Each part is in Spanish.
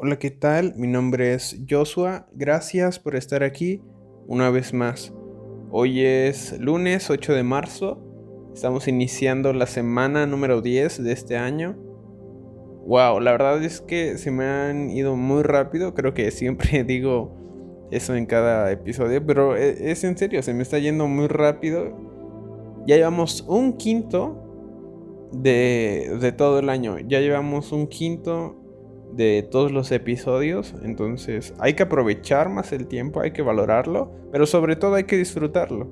Hola, ¿qué tal? Mi nombre es Joshua. Gracias por estar aquí una vez más. Hoy es lunes 8 de marzo. Estamos iniciando la semana número 10 de este año. Wow, la verdad es que se me han ido muy rápido. Creo que siempre digo eso en cada episodio, pero e, es en serio, se me está yendo muy rápido. Ya llevamos un quinto de, de todo el año. Ya llevamos un quinto de todos los episodios. Entonces hay que aprovechar más el tiempo, hay que valorarlo, pero sobre todo hay que disfrutarlo,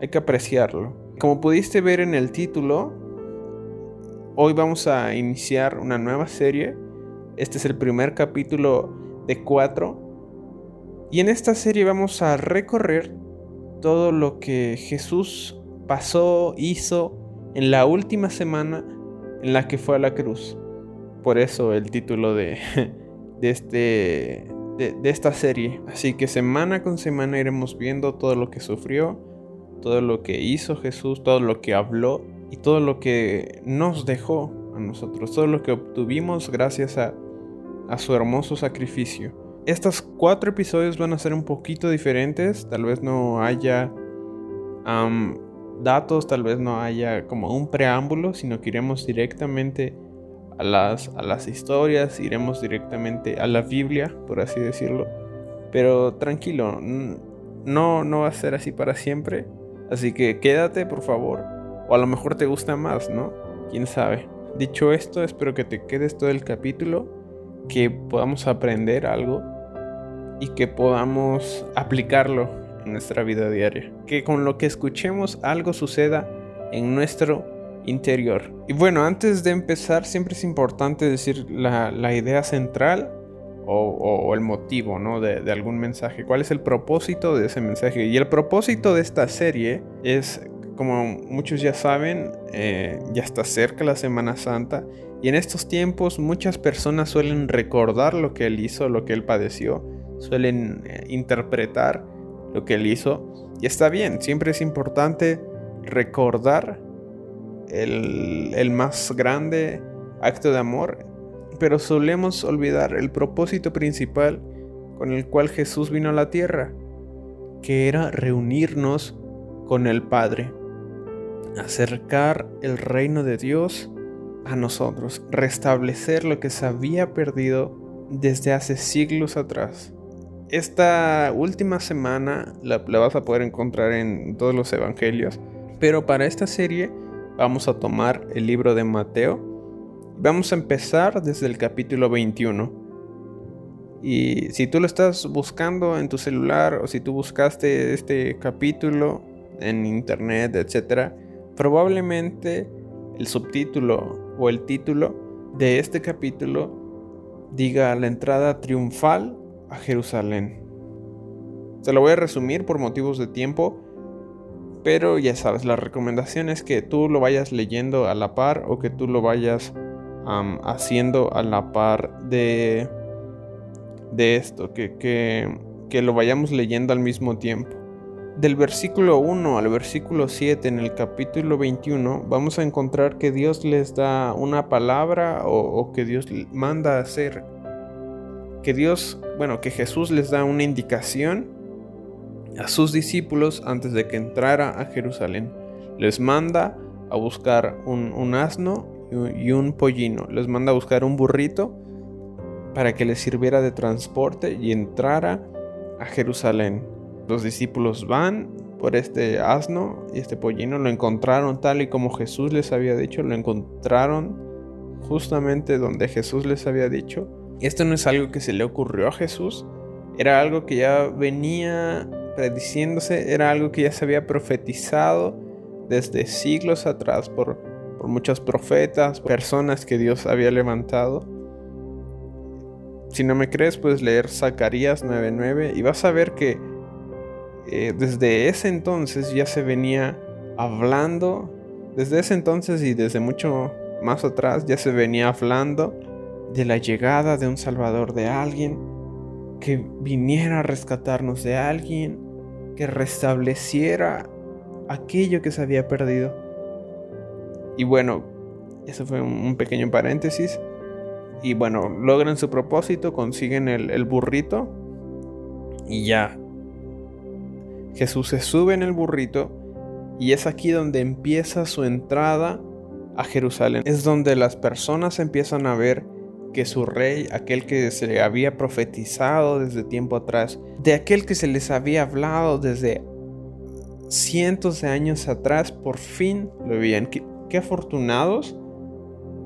hay que apreciarlo. Como pudiste ver en el título, hoy vamos a iniciar una nueva serie. Este es el primer capítulo de cuatro. Y en esta serie vamos a recorrer todo lo que Jesús pasó, hizo en la última semana en la que fue a la cruz por eso el título de, de, este, de, esta serie. Así que semana con semana iremos viendo todo lo que sufrió, todo lo que hizo Jesús, todo lo que habló y todo lo que nos dejó a nosotros, todo lo que obtuvimos gracias a, a su hermoso sacrificio. Estos cuatro episodios van a ser un poquito diferentes, tal vez no haya datos, tal vez no haya como un preámbulo, sino que iremos directamente a las, a las historias, iremos directamente a la Biblia, por así decirlo. Pero tranquilo, no, no va a ser así para siempre. Así que quédate, por favor. O a lo mejor te gusta más, ¿no? Quién sabe. Dicho esto, espero que te quedes todo el capítulo, que podamos aprender algo y que podamos aplicarlo en nuestra vida diaria. Que con lo que escuchemos algo suceda en nuestro interior. Y bueno, antes de empezar, siempre es importante decir la, idea central o, el motivo ¿no? de, algún mensaje. ¿Cuál es el propósito de ese mensaje? Y el propósito de esta serie es, como muchos ya saben, eh, ya está cerca la Semana Santa. Y en estos tiempos muchas personas suelen recordar lo que él hizo, lo que él padeció. Suelen eh, interpretar lo que él hizo. Y está bien, siempre es importante recordar el, más grande acto de amor, pero solemos olvidar el propósito principal con el cual Jesús vino a la tierra, que era reunirnos con el Padre, acercar el reino de Dios a nosotros, restablecer lo que se había perdido desde hace siglos atrás. Esta última semana la, la vas a poder encontrar en todos los evangelios, pero para esta serie Vamos a tomar el libro de Mateo. Vamos a empezar desde el capítulo 21. Y si tú lo estás buscando en tu celular o si tú buscaste este capítulo en internet, etc., probablemente el subtítulo o el título de este capítulo diga la entrada triunfal a Jerusalén. Se lo voy a resumir por motivos de tiempo pero ya sabes, la recomendación es que tú lo vayas leyendo a la par o que tú lo vayas haciendo a la par de, de esto, que, que, que lo vayamos leyendo al mismo tiempo. Del versículo 1 al versículo 7 en el capítulo 21 vamos a encontrar que Dios les da una palabra o, o, que Dios manda hacer. Que Dios, bueno, que Jesús les da una indicación a sus discípulos antes de que entrara a Jerusalén. Les manda a buscar un, asno y un pollino. Les manda a buscar un burrito para que les sirviera de transporte y entrara a Jerusalén. Los discípulos van por este asno y este pollino. Lo encontraron tal y como Jesús les había dicho. Lo encontraron justamente donde Jesús les había dicho. Esto no es algo que se le ocurrió a Jesús. Era algo que ya venía prediciéndose, era algo que ya se había profetizado desde siglos atrás por, por muchos profetas, personas que Dios había levantado. Si no me crees, puedes leer Zacarías 9:9 y vas a ver que eh, desde ese entonces ya se venía hablando, desde ese entonces y desde mucho más atrás ya se venía hablando de la llegada de un Salvador, de alguien que viniera a rescatarnos, de alguien que restableciera aquello que se había perdido. Y bueno, eso fue un pequeño paréntesis. Y bueno, logran su propósito, consiguen el, burrito y ya. Jesús se sube en el burrito y es aquí donde empieza su entrada a Jerusalén. Es donde las personas empiezan a ver que su rey, aquel que se le había profetizado desde tiempo atrás, de aquel que se les había hablado desde cientos de años atrás, por fin lo veían. Qué, qué afortunados.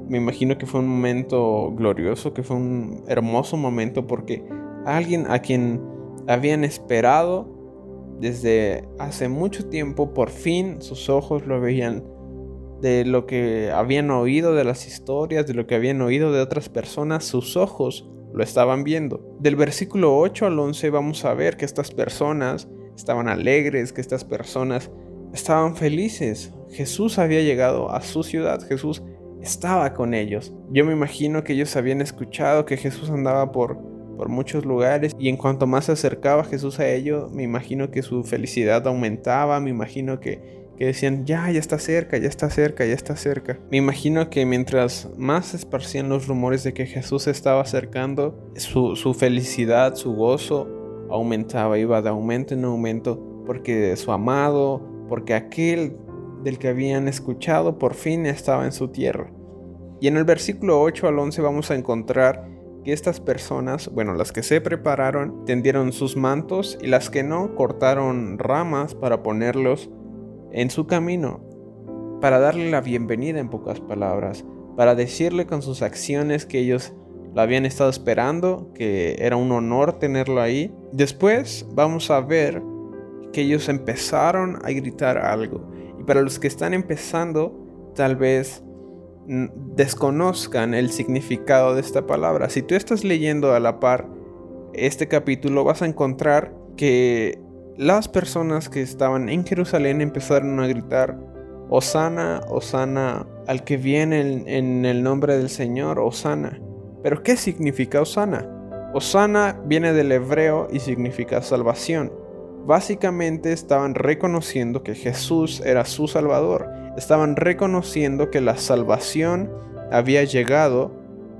Me imagino que fue un momento glorioso, que fue un hermoso momento porque alguien a quien habían esperado desde hace mucho tiempo, por fin sus ojos lo veían de lo que habían oído de las historias, de lo que habían oído de otras personas, sus ojos lo estaban viendo. Del versículo 8 al 11 vamos a ver que estas personas estaban alegres, que estas personas estaban felices. Jesús había llegado a su ciudad, Jesús estaba con ellos. Yo me imagino que ellos habían escuchado que Jesús andaba por, por muchos lugares y en cuanto más se acercaba Jesús a ellos, me imagino que su felicidad aumentaba, me imagino que que decían, ya, ya está cerca, ya está cerca, ya está cerca. Me imagino que mientras más se esparcían los rumores de que Jesús se estaba acercando, su, su felicidad, su gozo aumentaba, iba de aumento en aumento, porque su amado, porque aquel del que habían escuchado por fin estaba en su tierra. Y en el versículo 8 al 11 vamos a encontrar que estas personas, bueno, las que se prepararon, tendieron sus mantos y las que no, cortaron ramas para ponerlos en su camino para darle la bienvenida en pocas palabras, para decirle con sus acciones que ellos lo habían estado esperando, que era un honor tenerlo ahí. Después vamos a ver que ellos empezaron a gritar algo. Y para los que están empezando, tal vez desconozcan el significado de esta palabra. Si tú estás leyendo a la par este capítulo, vas a encontrar que las personas que estaban en Jerusalén empezaron a gritar, Osana, Osana, al que viene en, el nombre del Señor, Osana. Pero ¿qué significa Osana? Osana viene del hebreo y significa salvación. Básicamente estaban reconociendo que Jesús era su Salvador. Estaban reconociendo que la salvación había llegado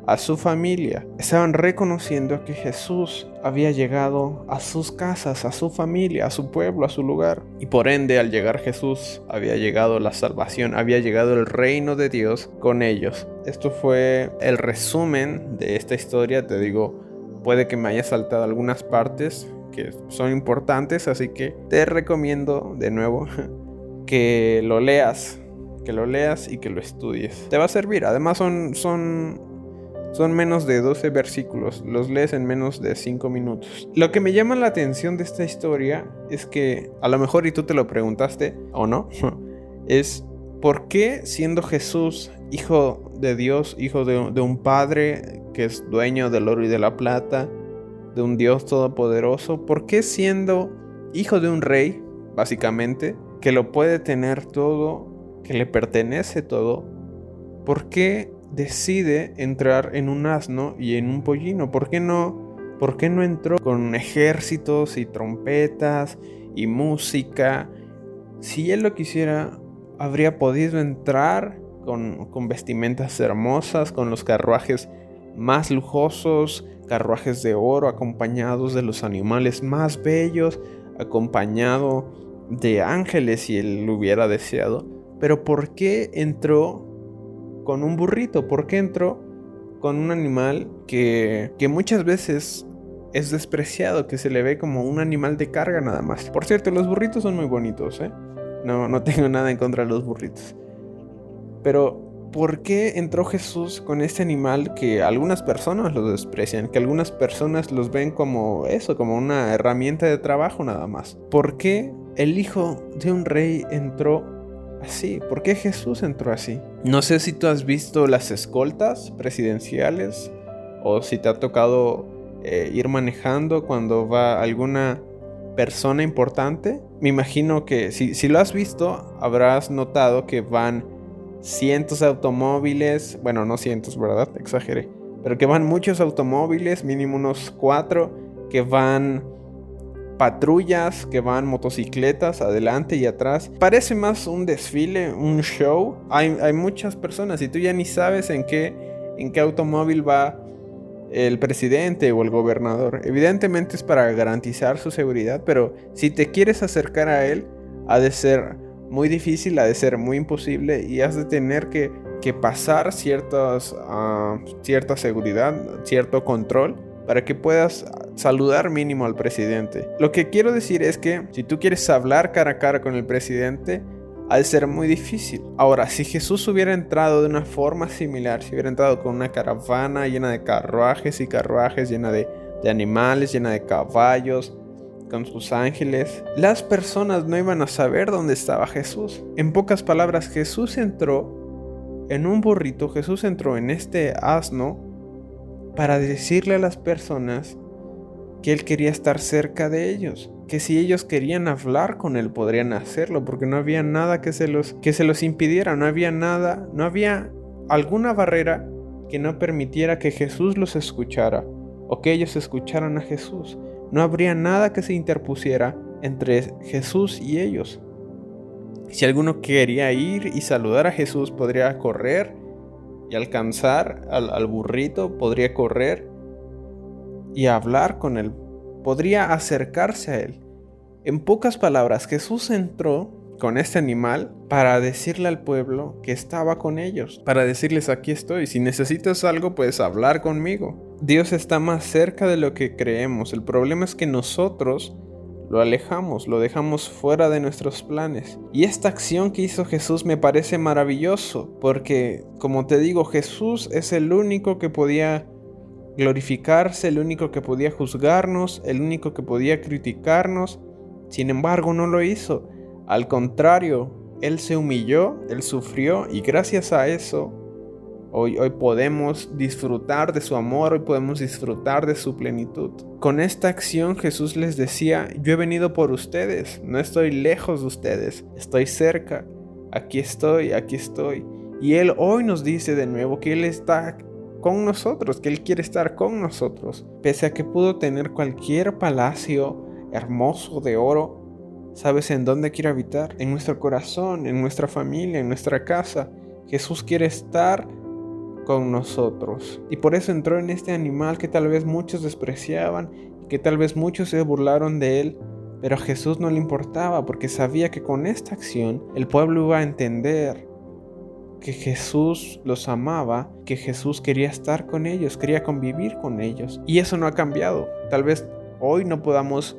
a su familia. Estaban reconociendo que Jesús había llegado a sus casas, a su familia, a su pueblo, a su lugar. Y por ende, al llegar Jesús, había llegado la salvación, había llegado el reino de Dios con ellos. Esto fue el resumen de esta historia. Te digo, puede que me haya saltado algunas partes que son importantes, así que te recomiendo de nuevo que lo leas que lo leas y que lo estudies. Te va a servir. Además son, son son menos de 12 versículos, los lees en menos de 5 minutos. Lo que me llama la atención de esta historia es que, a lo mejor y tú te lo preguntaste, o no, es ¿por qué siendo Jesús hijo de Dios, hijo de, de un Padre que es dueño del oro y de la plata, de un Dios todopoderoso, ¿por qué siendo hijo de un rey, básicamente, que lo puede tener todo, que le pertenece todo, ¿por qué decide entrar en un asno y en un pollino. ¿Por qué no? ¿Por qué no entró con ejércitos y trompetas y música? Si él lo quisiera, habría podido entrar con, con vestimentas hermosas, con los carruajes más lujosos, carruajes de oro acompañados de los animales más bellos, acompañado de ángeles si él lo hubiera deseado. Pero ¿por qué entró con un burrito? ¿Por qué entró con un animal que, que muchas veces es despreciado, que se le ve como un animal de carga nada más? Por cierto, los burritos son muy bonitos, ¿eh? No, no tengo nada en contra de los burritos. Pero, ¿por qué entró Jesús con este animal que algunas personas lo desprecian? Que algunas personas los ven como eso, como una herramienta de trabajo nada más. ¿Por qué el hijo de un rey entró así? ¿Por qué Jesús entró así? No sé si tú has visto las escoltas presidenciales o si te ha tocado eh, ir manejando cuando va alguna persona importante. Me imagino que si, si lo has visto, habrás notado que van cientos de automóviles, bueno, no cientos, ¿verdad? Exageré, pero que van muchos automóviles, mínimo unos cuatro, que van patrullas que van motocicletas adelante y atrás. Parece más un desfile, un show. Hay, muchas personas y tú ya ni sabes en qué, en qué automóvil va el presidente o el gobernador. Evidentemente es para garantizar su seguridad, pero si te quieres acercar a él, ha de ser muy difícil, ha de ser muy imposible y has de tener que, pasar ciertas, ah, cierta seguridad, cierto control para que puedas saludar mínimo al presidente. Lo que quiero decir es que si tú quieres hablar cara a cara con el presidente, de ser muy difícil. Ahora, si Jesús hubiera entrado de una forma similar, si hubiera entrado con una caravana llena de carruajes y carruajes, llena de, de animales, llena de caballos, con sus ángeles, las personas no iban a saber dónde estaba Jesús. En pocas palabras, Jesús entró en un burrito, Jesús entró en este asno para decirle a las personas que él quería estar cerca de ellos, que si ellos querían hablar con él podrían hacerlo, porque no había nada que se los que se los impidiera, no había nada, no había alguna barrera que no permitiera que Jesús los escuchara o que ellos escucharan a Jesús. No habría nada que se interpusiera entre Jesús y ellos. Si alguno quería ir y saludar a Jesús, podría correr y alcanzar al, burrito, podría correr y hablar con él, podría acercarse a él. En pocas palabras, Jesús entró con este animal para decirle al pueblo que estaba con ellos, para decirles aquí estoy, si necesitas algo puedes hablar conmigo. Dios está más cerca de lo que creemos, el problema es que nosotros lo alejamos, lo dejamos fuera de nuestros planes. Y esta acción que hizo Jesús me parece maravilloso, porque como te digo, Jesús es el único que podía glorificarse, el único que podía juzgarnos, el único que podía criticarnos. Sin embargo, no lo hizo. Al contrario, Él se humilló, Él sufrió y gracias a eso hoy, podemos disfrutar de su amor, hoy podemos disfrutar de su plenitud. Con esta acción Jesús les decía, yo he venido por ustedes, no estoy lejos de ustedes, estoy cerca, aquí estoy, aquí estoy. Y Él hoy nos dice de nuevo que Él está con nosotros, que Él quiere estar con nosotros. Pese a que pudo tener cualquier palacio hermoso de oro, ¿Sabes en dónde quiere habitar? En nuestro corazón, en nuestra familia, en nuestra casa. Jesús quiere estar con nosotros. Y por eso entró en este animal que tal vez muchos despreciaban, que tal vez muchos se burlaron de él, pero a Jesús no le importaba porque sabía que con esta acción el pueblo iba a entender que Jesús los amaba, que Jesús quería estar con ellos, quería convivir con ellos. Y eso no ha cambiado. Tal vez hoy no podamos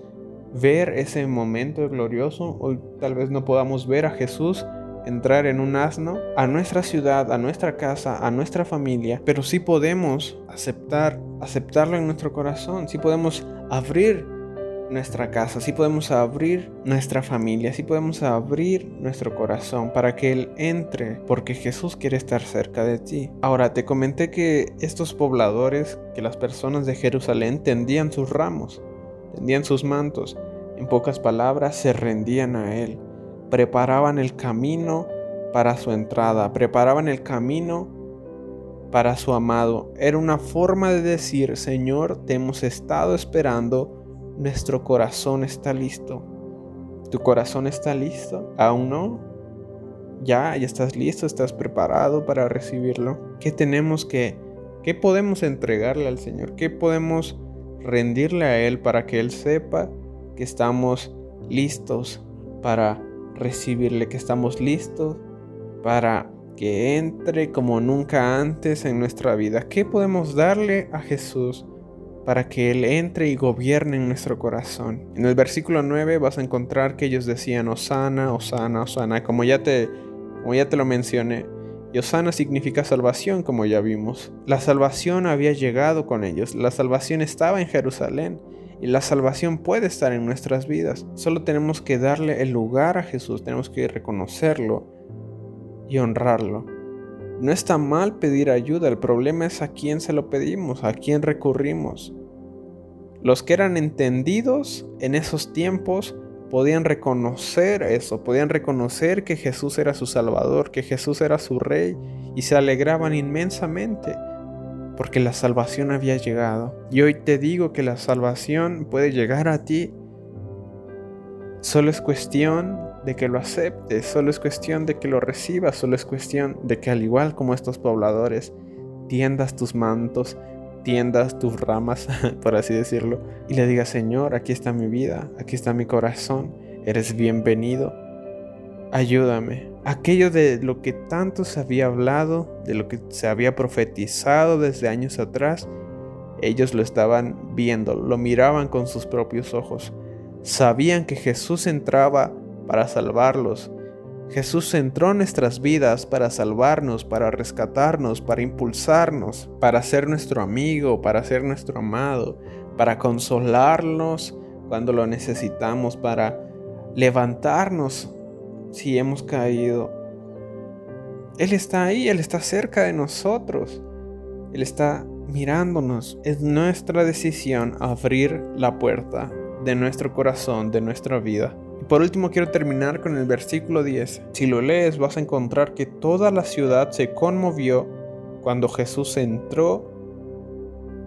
ver ese momento glorioso. Hoy tal vez no podamos ver a Jesús entrar en un asno a nuestra ciudad, a nuestra casa, a nuestra familia, pero sí podemos aceptar, aceptarlo en nuestro corazón, sí podemos abrir nuestra casa, sí podemos abrir nuestra familia, sí podemos abrir nuestro corazón para que Él entre, porque Jesús quiere estar cerca de ti. Ahora, te comenté que estos pobladores, que las personas de Jerusalén tendían sus ramos, tendían sus mantos, en pocas palabras, se rendían a Él, preparaban el camino para su entrada, preparaban el camino para su amado. Era una forma de decir, Señor, te hemos estado esperando, nuestro corazón está listo. ¿Tu corazón está listo? ¿Aún no? ¿Ya? ¿Ya estás listo? ¿Estás preparado para recibirlo? ¿Qué tenemos que, qué podemos entregarle al Señor? ¿Qué podemos rendirle a Él para que Él sepa que estamos listos para recibirle, que estamos listos para que entre como nunca antes en nuestra vida. ¿Qué podemos darle a Jesús para que Él entre y gobierne en nuestro corazón? En el versículo 9 vas a encontrar que ellos decían, Osana, Osana, Osana, como ya te, como ya te lo mencioné. Y Osana significa salvación, como ya vimos. La salvación había llegado con ellos, la salvación estaba en Jerusalén y la salvación puede estar en nuestras vidas. Solo tenemos que darle el lugar a Jesús, tenemos que reconocerlo y honrarlo. No está mal pedir ayuda, el problema es a quién se lo pedimos, a quién recurrimos. Los que eran entendidos en esos tiempos podían reconocer eso, podían reconocer que Jesús era su Salvador, que Jesús era su Rey, y se alegraban inmensamente, porque la salvación había llegado. Y hoy te digo que la salvación puede llegar a ti, solo es cuestión de que lo aceptes, solo es cuestión de que lo recibas, solo es cuestión de que al igual como estos pobladores, tiendas tus mantos, tiendas tus ramas, por así decirlo, y le digas, Señor, aquí está mi vida, aquí está mi corazón, eres bienvenido, ayúdame. Aquello de lo que tanto se había hablado, de lo que se había profetizado desde años atrás, ellos lo estaban viendo, lo miraban con sus propios ojos. Sabían que Jesús entraba para salvarlos. Jesús entró en nuestras vidas para salvarnos, para rescatarnos, para impulsarnos, para ser nuestro amigo, para ser nuestro amado, para consolarnos cuando lo necesitamos, para levantarnos si hemos caído. Él está ahí, Él está cerca de nosotros. Él está mirándonos. Es nuestra decisión abrir la puerta de nuestro corazón, de nuestra vida. Y por último quiero terminar con el versículo 10. Si lo lees vas a encontrar que toda la ciudad se conmovió cuando Jesús entró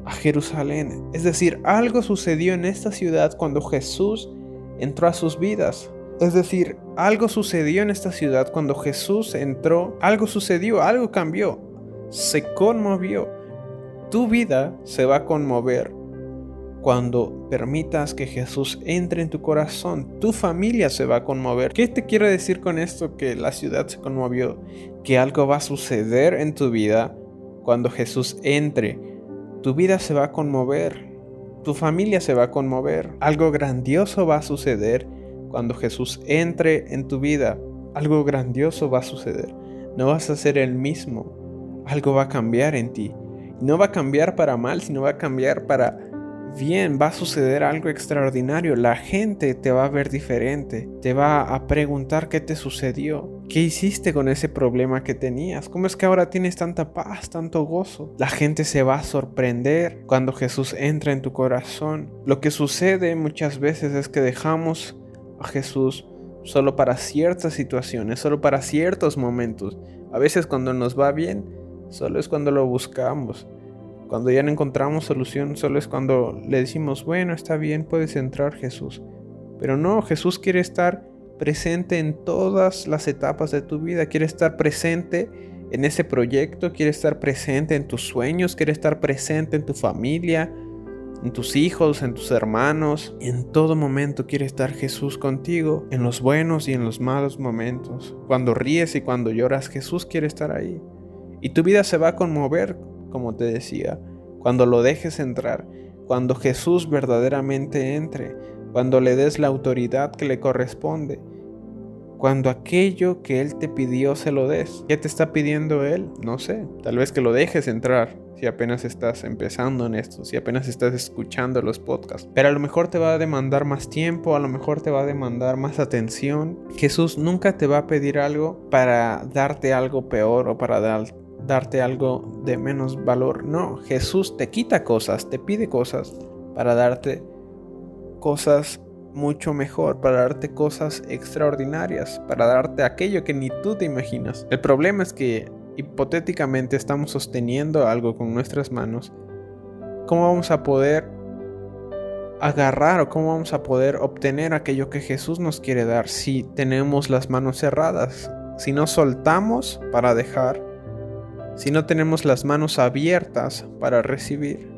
a Jerusalén. Es decir, algo sucedió en esta ciudad cuando Jesús entró a sus vidas. Es decir, algo sucedió en esta ciudad cuando Jesús entró, algo sucedió, algo cambió, se conmovió. Tu vida se va a conmover cuando permitas que Jesús entre en tu corazón. Tu familia se va a conmover. ¿Qué te quiero decir con esto que la ciudad se conmovió? Que algo va a suceder en tu vida cuando Jesús entre. Tu vida se va a conmover. Tu familia se va a conmover. Algo grandioso va a suceder cuando Jesús entre en tu vida. Algo grandioso va a suceder. No vas a ser el mismo. Algo va a cambiar en ti no va a cambiar para mal, sino va a cambiar para bien, va a suceder algo extraordinario. La gente te va a ver diferente, te va a preguntar qué te sucedió, qué hiciste con ese problema que tenías, cómo es que ahora tienes tanta paz, tanto gozo. La gente se va a sorprender cuando Jesús entra en tu corazón. Lo que sucede muchas veces es que dejamos a Jesús solo para ciertas situaciones, solo para ciertos momentos. A veces cuando nos va bien, solo es cuando lo buscamos. Cuando ya no encontramos solución, solo es cuando le decimos, bueno, está bien, puedes entrar Jesús. Pero no, Jesús quiere estar presente en todas las etapas de tu vida, quiere estar presente en ese proyecto, quiere estar presente en tus sueños, quiere estar presente en tu familia, en tus hijos, en tus hermanos. En todo momento quiere estar Jesús contigo, en los buenos y en los malos momentos. Cuando ríes y cuando lloras, Jesús quiere estar ahí. Y tu vida se va a conmover, como te decía, cuando lo dejes entrar, cuando Jesús verdaderamente entre, cuando le des la autoridad que le corresponde, cuando aquello que Él te pidió se lo des. ¿Qué te está pidiendo Él? No sé, tal vez que lo dejes entrar si apenas estás empezando en esto, si apenas estás escuchando los podcasts. Pero a lo mejor te va a demandar más tiempo, a lo mejor te va a demandar más atención. Jesús nunca te va a pedir algo para darte algo peor o para dar, darte algo de menos valor. No, Jesús te quita cosas, te pide cosas para darte cosas mucho mejor, para darte cosas extraordinarias, para darte aquello que ni tú te imaginas. El problema es que hipotéticamente estamos sosteniendo algo con nuestras manos. ¿Cómo vamos a poder agarrar o cómo vamos a poder obtener aquello que Jesús nos quiere dar si tenemos las manos cerradas? Si no soltamos para dejar si no tenemos las manos abiertas para recibir,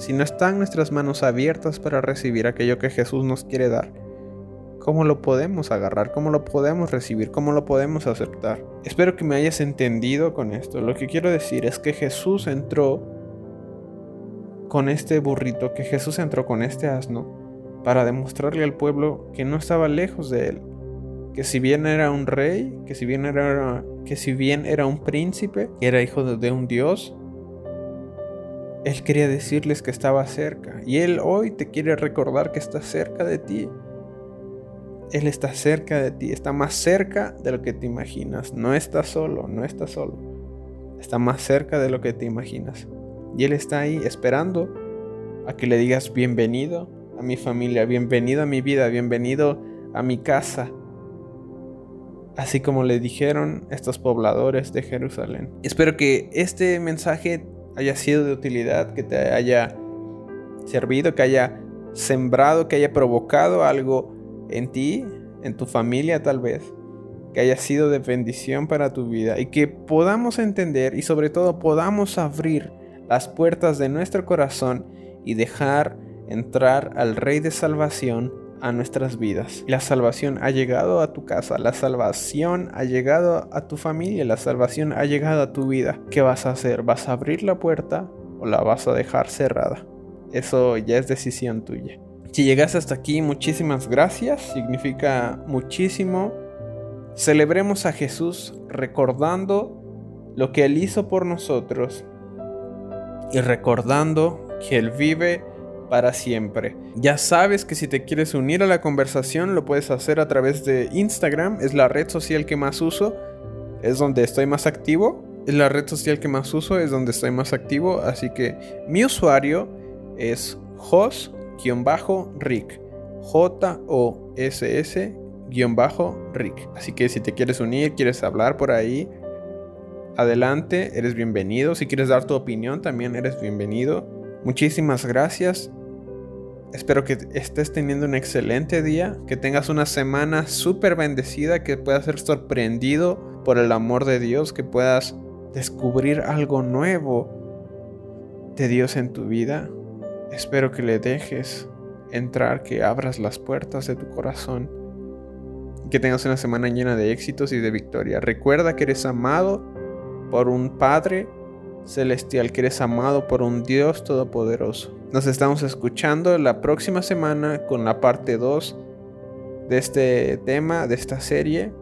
si no están nuestras manos abiertas para recibir aquello que Jesús nos quiere dar, ¿cómo lo podemos agarrar? ¿Cómo lo podemos recibir? ¿Cómo lo podemos aceptar? Espero que me hayas entendido con esto. Lo que quiero decir es que Jesús entró con este burrito, que Jesús entró con este asno para demostrarle al pueblo que no estaba lejos de él, que si bien era un rey, que si bien era, que si bien era un príncipe, que era hijo de, un dios, él quería decirles que estaba cerca. Y Él hoy te quiere recordar que está cerca de ti. Él está cerca de ti, está más cerca de lo que te imaginas. No está solo, no está solo. Está más cerca de lo que te imaginas. Y Él está ahí esperando a que le digas bienvenido a mi familia, bienvenido a mi vida, bienvenido a mi casa, así como le dijeron estos pobladores de Jerusalén. Espero que este mensaje haya sido de utilidad, que te haya servido, que haya sembrado, que haya provocado algo en ti, en tu familia tal vez, que haya sido de bendición para tu vida y que podamos entender y sobre todo podamos abrir las puertas de nuestro corazón y dejar entrar al Rey de Salvación a nuestras vidas. La salvación ha llegado a tu casa, la salvación ha llegado a tu familia, la salvación ha llegado a tu vida. ¿Qué vas a hacer? ¿Vas a abrir la puerta o la vas a dejar cerrada? Eso ya es decisión tuya. Si llegas hasta aquí, muchísimas gracias. Significa muchísimo. Celebremos a Jesús recordando lo que Él hizo por nosotros y recordando que Él vive para siempre. Ya sabes que si te quieres unir a la conversación lo puedes hacer a través de Instagram, es la red social que más uso, es donde estoy más activo, es la red social que más uso, es donde estoy más activo, así que mi usuario es jos-rick, J-O-S-S-rick. Así que si te quieres unir, quieres hablar por ahí, adelante, eres bienvenido. Si quieres dar tu opinión, también eres bienvenido. Muchísimas gracias. Espero que estés teniendo un excelente día, que tengas una semana súper bendecida, que puedas ser sorprendido por el amor de Dios, que puedas descubrir algo nuevo de Dios en tu vida. Espero que le dejes entrar, que abras las puertas de tu corazón, que tengas una semana llena de éxitos y de victoria. Recuerda que eres amado por un Padre celestial, que eres amado por un Dios todopoderoso. Nos estamos escuchando la próxima semana con la parte 2 de este tema, de esta serie.